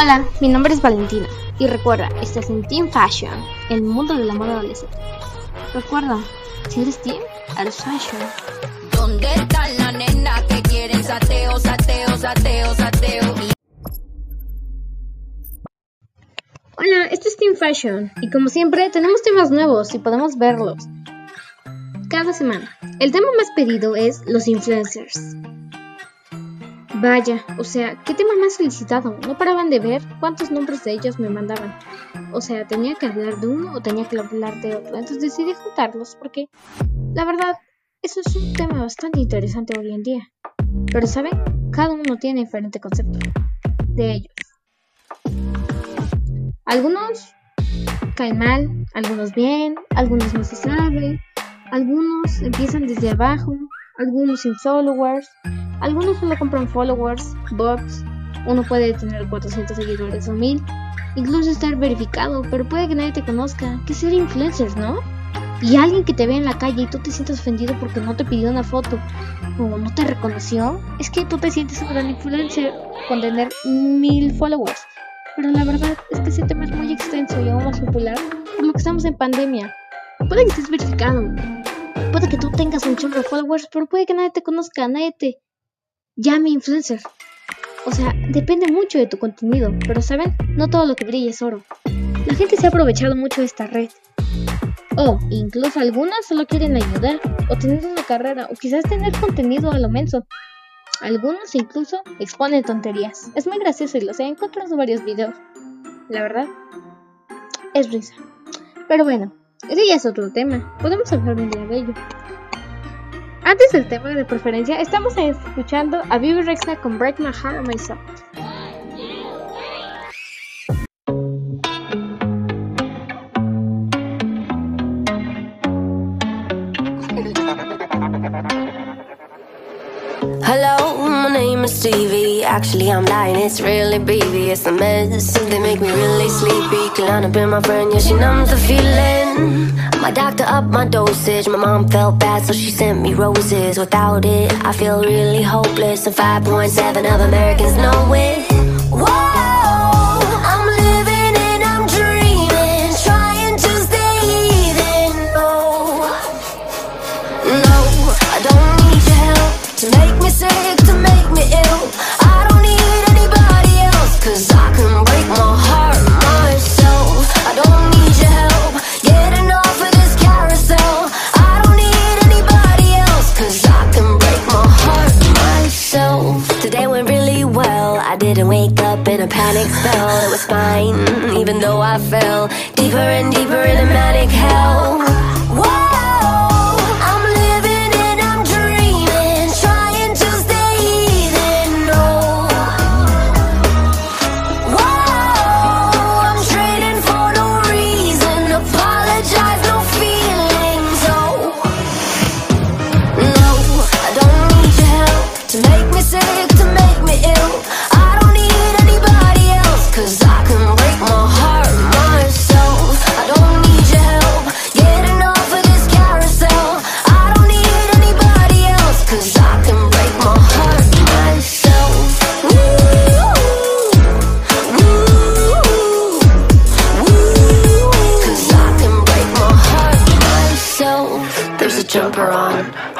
Hola, mi nombre es Valentina y recuerda, estás en Team Fashion, el mundo de la moda adolescente. Recuerda, si eres Team, eres Fashion. ¿Dónde están las nenas que quieren sateo, sateo, sateo, sateo? Hola, esto es Team Fashion y como siempre tenemos temas nuevos y podemos verlos cada semana. El tema más pedido es los influencers. Vaya, o sea, ¿qué tema más solicitado? No paraban de ver cuántos nombres de ellos me mandaban. O sea, tenía que hablar de uno o tenía que hablar de otro. Entonces decidí juntarlos porque, la verdad, eso es un tema bastante interesante hoy en día. Pero, ¿saben? Cada uno tiene diferente concepto de ellos. Algunos caen mal, algunos bien, algunos no se sabe, algunos empiezan desde abajo, algunos sin followers, algunos solo compran followers, bots, uno puede tener 400 seguidores o 1000, incluso estar verificado, pero puede que nadie te conozca, que ser influencers, ¿no? Y alguien que te ve en la calle y tú te sientes ofendido porque no te pidió una foto o no te reconoció, es que tú te sientes un gran influencer con tener mil followers. Pero la verdad es que ese tema es muy extenso y aún más popular por lo que estamos en pandemia. Puede que estés verificado, puede que tú tengas un chorro de followers, pero puede que nadie te conozca, nadie te llame influencer. O sea, depende mucho de tu contenido, pero saben, no todo lo que brilla es oro. La gente se ha aprovechado mucho de esta red. O incluso algunas solo quieren ayudar, o tener una carrera, o quizás tener contenido a lo menso. Algunos incluso exponen tonterías. Es muy gracioso y los he encontrado varios videos. La verdad, es risa. Pero bueno, ese ya es otro tema. Podemos hablar un día de ello. Antes del tema de preferencia, estamos escuchando a Vivi Rexa con Break My Heart My Soul. Hello, my name is Stevie. Actually, I'm lying, it's really baby. It's the medicine they make me really sleepy. Clown been my friend, yeah, she numbs the feeling. My doctor upped my dosage. My mom felt bad, so she sent me roses. Without it, I feel really hopeless. And 5.7 of Americans know it.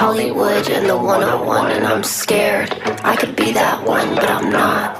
Hollywood and the 101, and I'm scared. I could be that one, but I'm not.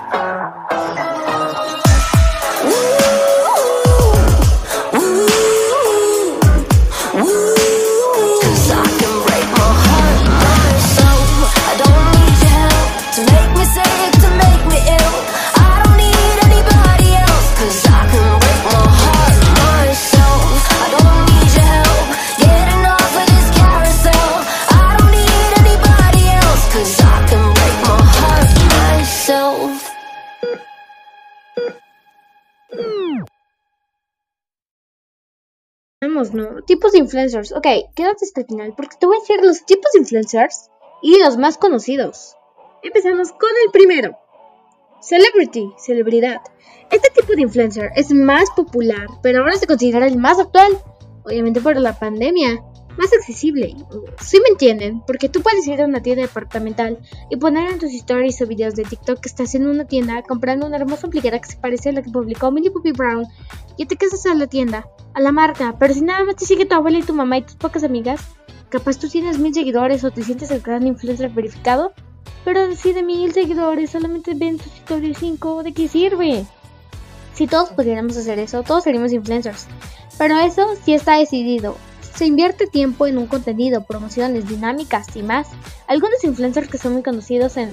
Vamos, ¿no? Tipos de influencers. Ok, quédate hasta el final porque te voy a decir los tipos de influencers y los más conocidos. Empezamos con el primero. Celebrity, celebridad. Este tipo de influencer es más popular, pero ahora se considera el más actual, obviamente por la pandemia. Más accesible. ¿Sí me entienden? Porque tú puedes ir a una tienda departamental y poner en tus stories o videos de TikTok que estás en una tienda comprando una hermosa ampliquera que se parece a la que publicó Millie Bobby Brown y te casas a la tienda, a la marca, pero si nada más te sigue tu abuela y tu mamá y tus pocas amigas, capaz tú tienes mil seguidores o te sientes el gran influencer verificado, pero si de mil seguidores solamente ven tus stories 5, ¿de qué sirve? Si todos pudiéramos hacer eso, todos seríamos influencers. Pero eso sí está decidido. Se invierte tiempo en un contenido, promociones, dinámicas y más. Algunos influencers que son muy conocidos en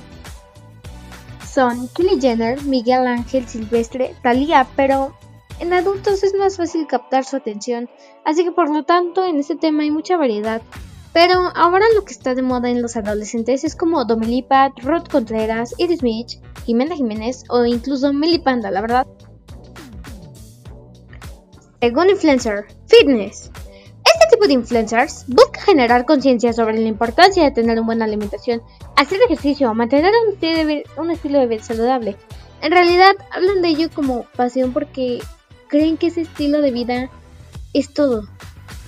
son Kylie Jenner, Miguel Ángel Silvestre, Thalía, pero en adultos es más fácil captar su atención, así que por lo tanto en este tema hay mucha variedad. Pero ahora lo que está de moda en los adolescentes es como Domelipa, Rod Contreras, Iris Mitch, Jimena Jiménez o incluso Melipanda, la verdad. Según influencer, fitness. Este tipo de influencers busca generar conciencia sobre la importancia de tener una buena alimentación, hacer ejercicio, mantener un estilo, de vida, saludable. En realidad hablan de ello como pasión porque creen que ese estilo de vida es todo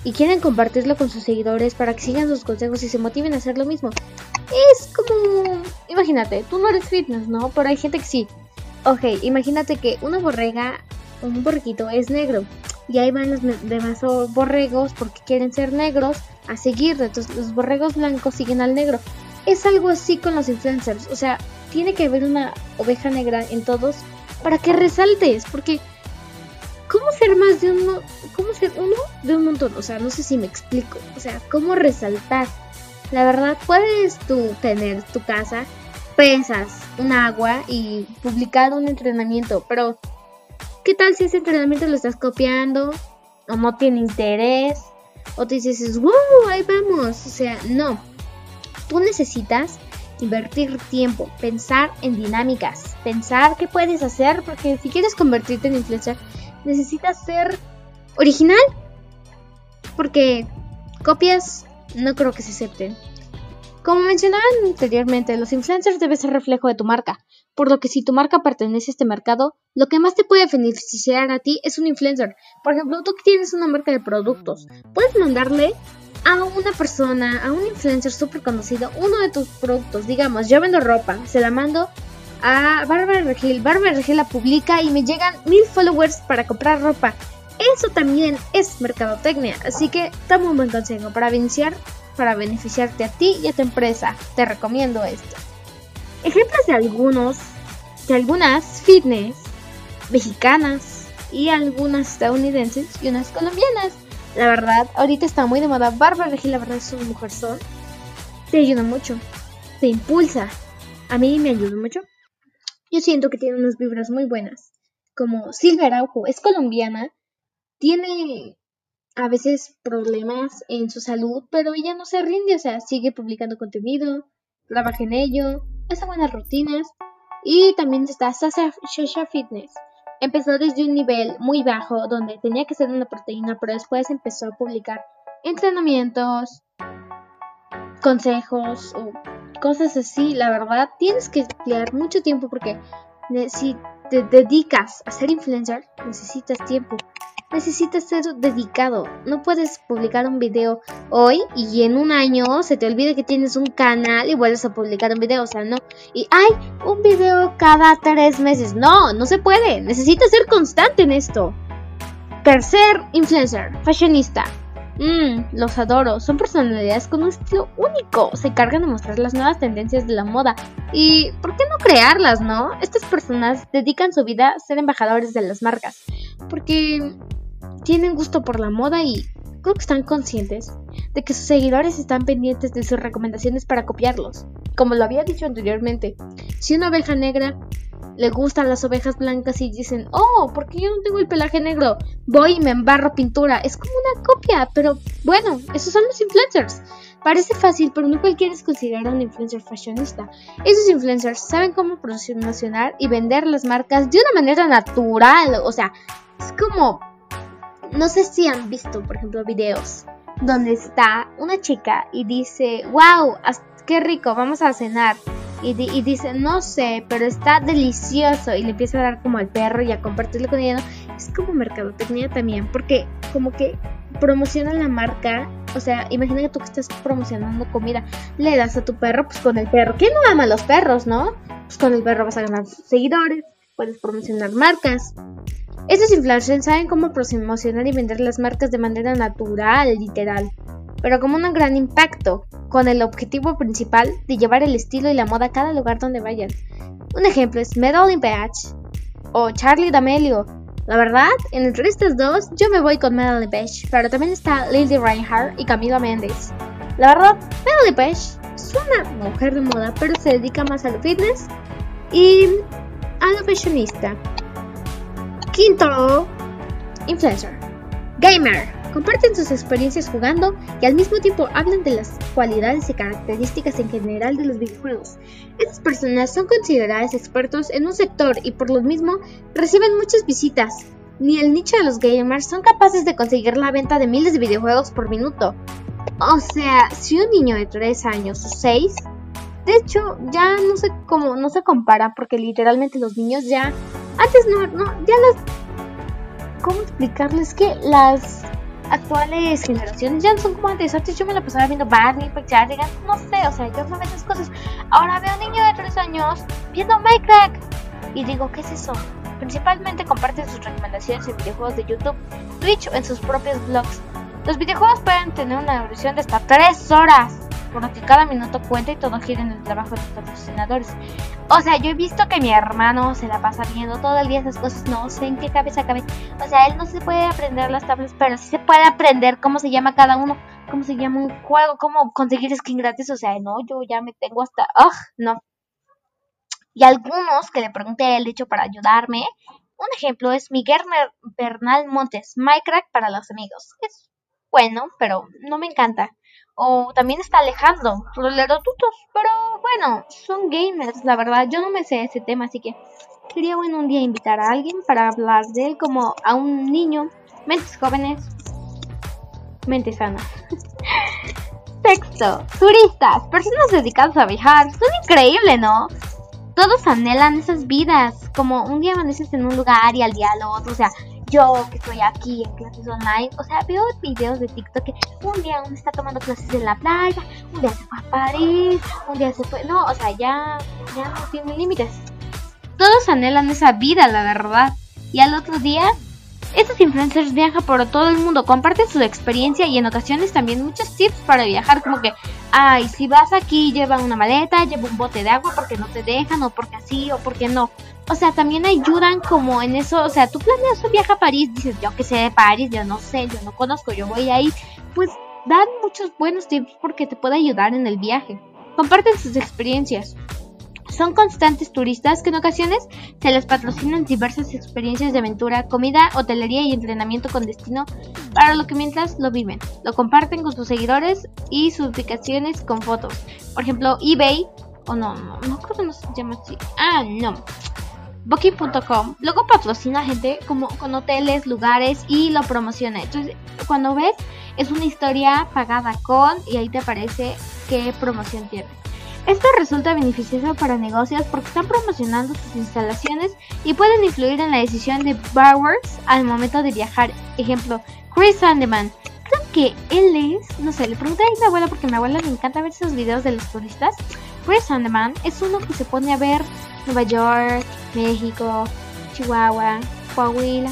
y quieren compartirlo con sus seguidores para que sigan sus consejos y se motiven a hacer lo mismo. Es como, imagínate, tú no eres fitness, ¿no? Pero hay gente que sí. Ok, imagínate que una borrega, un borreguito es negro y ahí van los demás borregos porque quieren ser negros a seguir. Entonces los borregos blancos siguen al negro. Es algo así con los influencers. O sea, tiene que haber una oveja negra en todos para que resaltes. Porque, ¿cómo ser más de uno? ¿Cómo ser uno de un montón? O sea, no sé si me explico. O sea, ¿cómo resaltar? La verdad, puedes tú tener tu casa, pesas un agua y publicar un entrenamiento, pero ¿Qué tal si ese entrenamiento lo estás copiando o no tiene interés? O te dices, wow, ahí vamos. O sea, no. Tú necesitas invertir tiempo, pensar en dinámicas, pensar qué puedes hacer, porque si quieres convertirte en influencer, necesitas ser original. Porque copias no creo que se acepten. Como mencionaba anteriormente, los influencers deben ser reflejo de tu marca, por lo que si tu marca pertenece a este mercado, lo que más te puede beneficiar a ti es un influencer. Por ejemplo, tú que tienes una marca de productos, puedes mandarle a una persona, a un influencer súper conocido, uno de tus productos. Digamos, yo vendo ropa, se la mando a Bárbara Regil. Bárbara Regil la publica y me llegan mil followers para comprar ropa. Eso también es mercadotecnia, así que toma un buen consejo para iniciar para beneficiarte a ti y a tu empresa. Te recomiendo esto. Ejemplos de algunos, de algunas fitness mexicanas y algunas estadounidenses y unas colombianas. La verdad, ahorita está muy de moda. Bárbara Regil, la verdad, es mujer sol. Te ayuda mucho. Te impulsa. A mí me ayuda mucho. Yo siento que tiene unas vibras muy buenas. Como Silvia Araujo, es colombiana. Tiene a veces problemas en su salud, pero ella no se rinde, o sea, sigue publicando contenido, trabaja en ello, hace buenas rutinas y también está Sasha Fitness. Empezó desde un nivel muy bajo donde tenía que ser una proteína, pero después empezó a publicar entrenamientos, consejos o cosas así. La verdad, tienes que emplear mucho tiempo porque si te dedicas a ser influencer, necesitas tiempo necesitas ser dedicado. No puedes publicar un video hoy y en un año se te olvide que tienes un canal y vuelves a publicar un video. O sea, no. Y hay un video cada tres meses. No, no se puede. Necesitas ser constante en esto. Tercer influencer, fashionista. Mmm, los adoro. Son personalidades con un estilo único. Se encargan de mostrar las nuevas tendencias de la moda. Y, ¿por qué no crearlas, no? Estas personas dedican su vida a ser embajadores de las marcas. Porque tienen gusto por la moda y creo que están conscientes de que sus seguidores están pendientes de sus recomendaciones para copiarlos. Como lo había dicho anteriormente, si una oveja negra le gustan las ovejas blancas y dicen, oh, ¿por qué yo no tengo el pelaje negro? Voy y me embarro pintura. Es como una copia, pero bueno, esos son los influencers. Parece fácil, pero no cualquiera es considerado un influencer fashionista. Esos influencers saben cómo promocionar y vender las marcas de una manera natural. O sea, es como no sé si han visto, por ejemplo, videos donde está una chica y dice, wow, qué rico, vamos a cenar. Y, dice, no sé, pero está delicioso. Y le empieza a dar como al perro y a compartirlo con ella. Es como mercadotecnia también, porque como que promociona la marca O sea, imagina que tú que estás promocionando comida, le das a tu perro, pues con el perro. ¿Quién no ama a los perros, no? Pues con el perro vas a ganar seguidores, puedes promocionar marcas. Estos influencers saben cómo promocionar y vender las marcas de manera natural, literal, pero como un gran impacto, con el objetivo principal de llevar el estilo y la moda a cada lugar donde vayan. Un ejemplo es Medal Batch o Charlie D'Amelio. La verdad, entre estas dos, yo me voy con Medal Batch, pero también está Lily Reinhardt y Camila Mendes. La verdad, Medal Batch es una mujer de moda, pero se dedica más a lo fitness y a lo fashionista. Quinto, influencer, gamer. Comparten sus experiencias jugando y al mismo tiempo hablan de las cualidades y características en general de los videojuegos. Estas personas son consideradas expertos en un sector y por lo mismo reciben muchas visitas. Ni el nicho de los gamers son capaces de conseguir la venta de miles de videojuegos por minuto. O sea, si un niño de 3 años o 6 de hecho, ya no sé cómo, no se compara porque literalmente los niños ya, antes no, no, ya las, ¿cómo explicarles que las actuales generaciones ya no son como antes? Antes yo me la pasaba viendo Barney, digan, no sé, o sea, yo no veo esas cosas. Ahora veo a un niño de 3 años viendo Minecraft y digo, ¿qué es eso? Principalmente comparten sus recomendaciones en videojuegos de YouTube, Twitch o en sus propios blogs. Los videojuegos pueden tener una duración de hasta 3 horas por lo que cada minuto cuenta y todo gira en el trabajo de los patrocinadores. O sea, yo he visto que mi hermano se la pasa viendo todo el día esas cosas, no sé en qué cabeza cabe. O sea, él no se puede aprender las tablas, pero sí se puede aprender cómo se llama cada uno, cómo se llama un juego, cómo conseguir skin gratis. O sea, no, yo ya me tengo hasta... ¡Ugh! No. Y algunos que le pregunté a él, de hecho, para ayudarme. Un ejemplo es Miguel Bernal Montes, Minecraft para los amigos. Es bueno, pero no me encanta. O también está Alejandro, Tutos. Pero bueno, son gamers, la verdad. Yo no me sé ese tema, así que quería bueno un día invitar a alguien para hablar de él como a un niño. Mentes jóvenes, mentes sanas. Sexto, turistas, personas dedicadas a viajar. Son increíbles, ¿no? Todos anhelan esas vidas, como un día amaneces en un lugar y al día al otro, o sea, yo que estoy aquí en clases online, o sea, veo videos de TikTok que un día uno está tomando clases en la playa, un día se fue a París, un día se fue, no, o sea, ya, ya no tiene límites. Todos anhelan esa vida, la verdad. Y al otro día, estos influencers viajan por todo el mundo, comparten su experiencia y en ocasiones también muchos tips para viajar, como que, ay, si vas aquí, lleva una maleta, lleva un bote de agua porque no te dejan, o porque así, o porque no o sea, también ayudan como en eso, o sea, tú planeas un viaje a París, dices, yo que sé de París, yo no sé, yo no conozco, yo voy ahí, pues dan muchos buenos tips porque te puede ayudar en el viaje. Comparten sus experiencias. Son constantes turistas que en ocasiones se les patrocinan diversas experiencias de aventura, comida, hotelería y entrenamiento con destino para lo que mientras lo viven. Lo comparten con sus seguidores y sus ubicaciones con fotos. Por ejemplo, eBay, o no, no, no creo que no se llama así. Ah, no. Booking.com luego patrocina gente como con hoteles, lugares y lo promociona. Entonces, cuando ves, es una historia pagada con y ahí te aparece qué promoción tiene. Esto resulta beneficioso para negocios porque están promocionando sus instalaciones y pueden influir en la decisión de borrowers al momento de viajar. Ejemplo, Chris Sandeman. Creo que él es, no sé, le pregunté a mi abuela porque a mi abuela le encanta ver esos videos de los turistas. Chris Sandeman es uno que se pone a ver Nueva York, México, Chihuahua, Coahuila.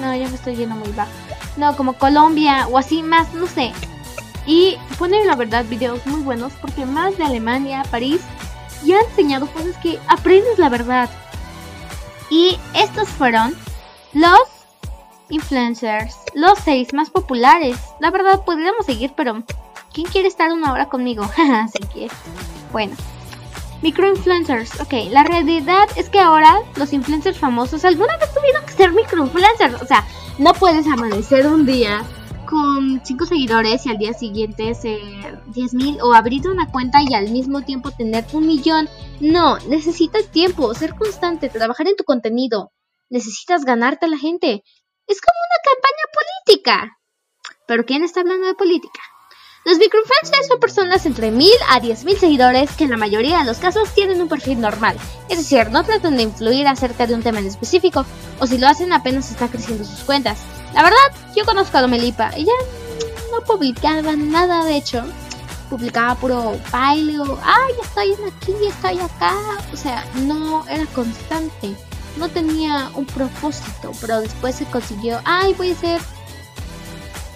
No, yo me estoy yendo muy bajo. No, como Colombia o así más, no sé. Y pone la verdad videos muy buenos porque más de Alemania, París, y ha enseñado cosas que aprendes la verdad. Y estos fueron los influencers, los seis más populares. La verdad, podríamos seguir, pero ¿quién quiere estar una hora conmigo? Se quiere. Bueno, Microinfluencers. Ok, la realidad es que ahora los influencers famosos alguna vez tuvieron que ser microinfluencers. O sea, no puedes amanecer un día con 5 seguidores y al día siguiente ser 10.000 o abrir una cuenta y al mismo tiempo tener un millón. No, necesitas tiempo, ser constante, trabajar en tu contenido. Necesitas ganarte a la gente. Es como una campaña política. Pero ¿quién está hablando de política? Los microinfluencers son personas entre 1000 a 10.000 seguidores que en la mayoría de los casos tienen un perfil normal, es decir, no tratan de influir acerca de un tema en específico, o si lo hacen apenas está creciendo sus cuentas. La verdad, yo conozco a Domelipa, ella no publicaba nada de hecho. Publicaba puro baile o, ay, estoy aquí, estoy acá. O sea, no era constante. No tenía un propósito, pero después se consiguió, ay, voy a ser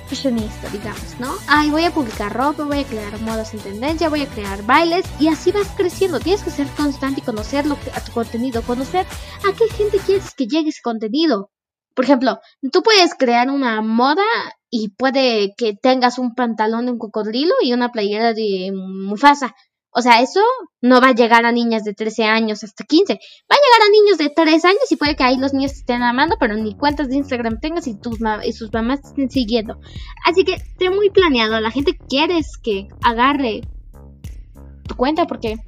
fashionista, digamos, ¿no? Ay, voy a publicar ropa, voy a crear modas en tendencia, voy a crear bailes y así vas creciendo. Tienes que ser constante y conocer lo que, a tu contenido, conocer a qué gente quieres que llegue ese contenido. Por ejemplo, tú puedes crear una moda y puede que tengas un pantalón de un cocodrilo y una playera de Mufasa. O sea, eso no va a llegar a niñas de 13 años hasta 15. Va a llegar a niños de 3 años y puede que ahí los niños estén amando, pero ni cuentas de Instagram tengas y, tus y sus mamás estén siguiendo. Así que esté muy planeado. La gente quiere que agarre tu cuenta porque,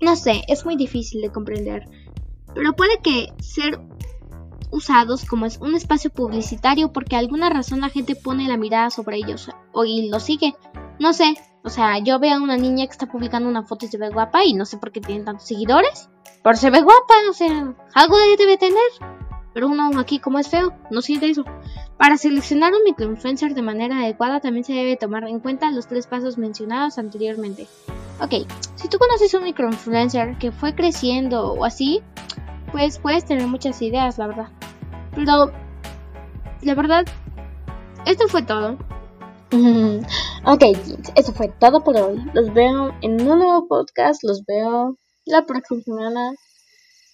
no sé, es muy difícil de comprender. Pero puede que ser usados como es un espacio publicitario porque alguna razón la gente pone la mirada sobre ellos o y lo sigue. No sé, o sea, yo veo a una niña que está publicando una foto y se ve guapa y no sé por qué tiene tantos seguidores. Pero se ve guapa, o sea, algo debe tener. Pero uno aquí como es feo, no siente eso. Para seleccionar un microinfluencer de manera adecuada también se debe tomar en cuenta los tres pasos mencionados anteriormente. Ok, si tú conoces un microinfluencer que fue creciendo o así, pues puedes tener muchas ideas, la verdad. Pero, la verdad, esto fue todo. Ok, eso fue todo por hoy. Los veo en un nuevo podcast. Los veo la próxima semana.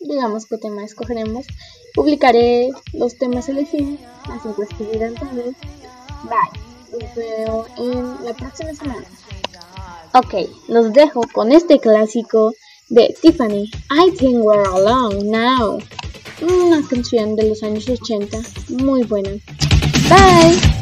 Digamos qué tema escogeremos. Publicaré los temas elegidos. Las encuestas dirán también. Bye. Los veo en la próxima semana. Ok, los dejo con este clásico de Tiffany. I think we're alone now. Una canción de los años 80. Muy buena. Bye.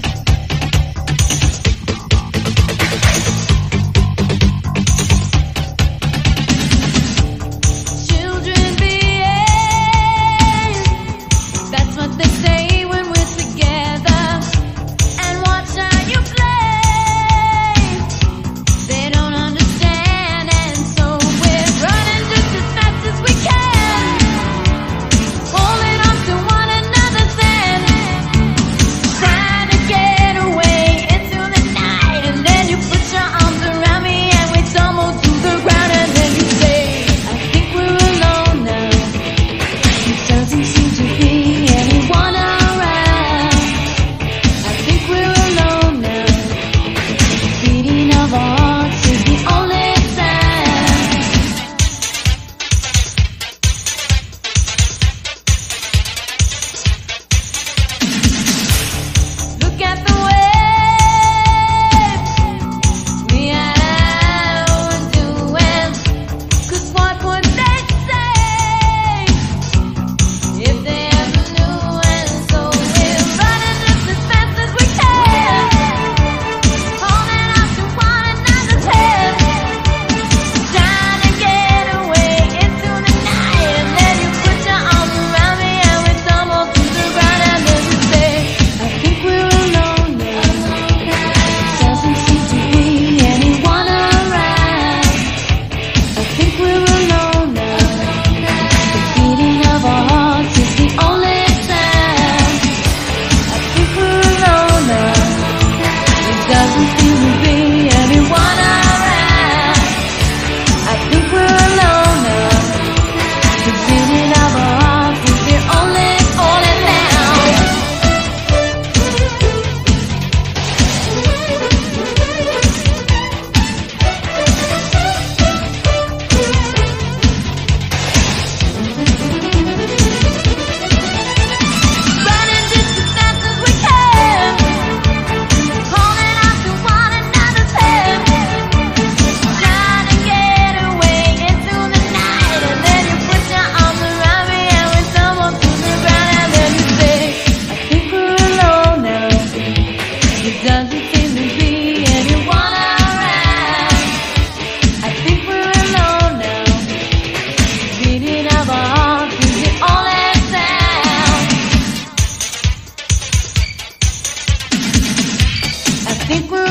Qué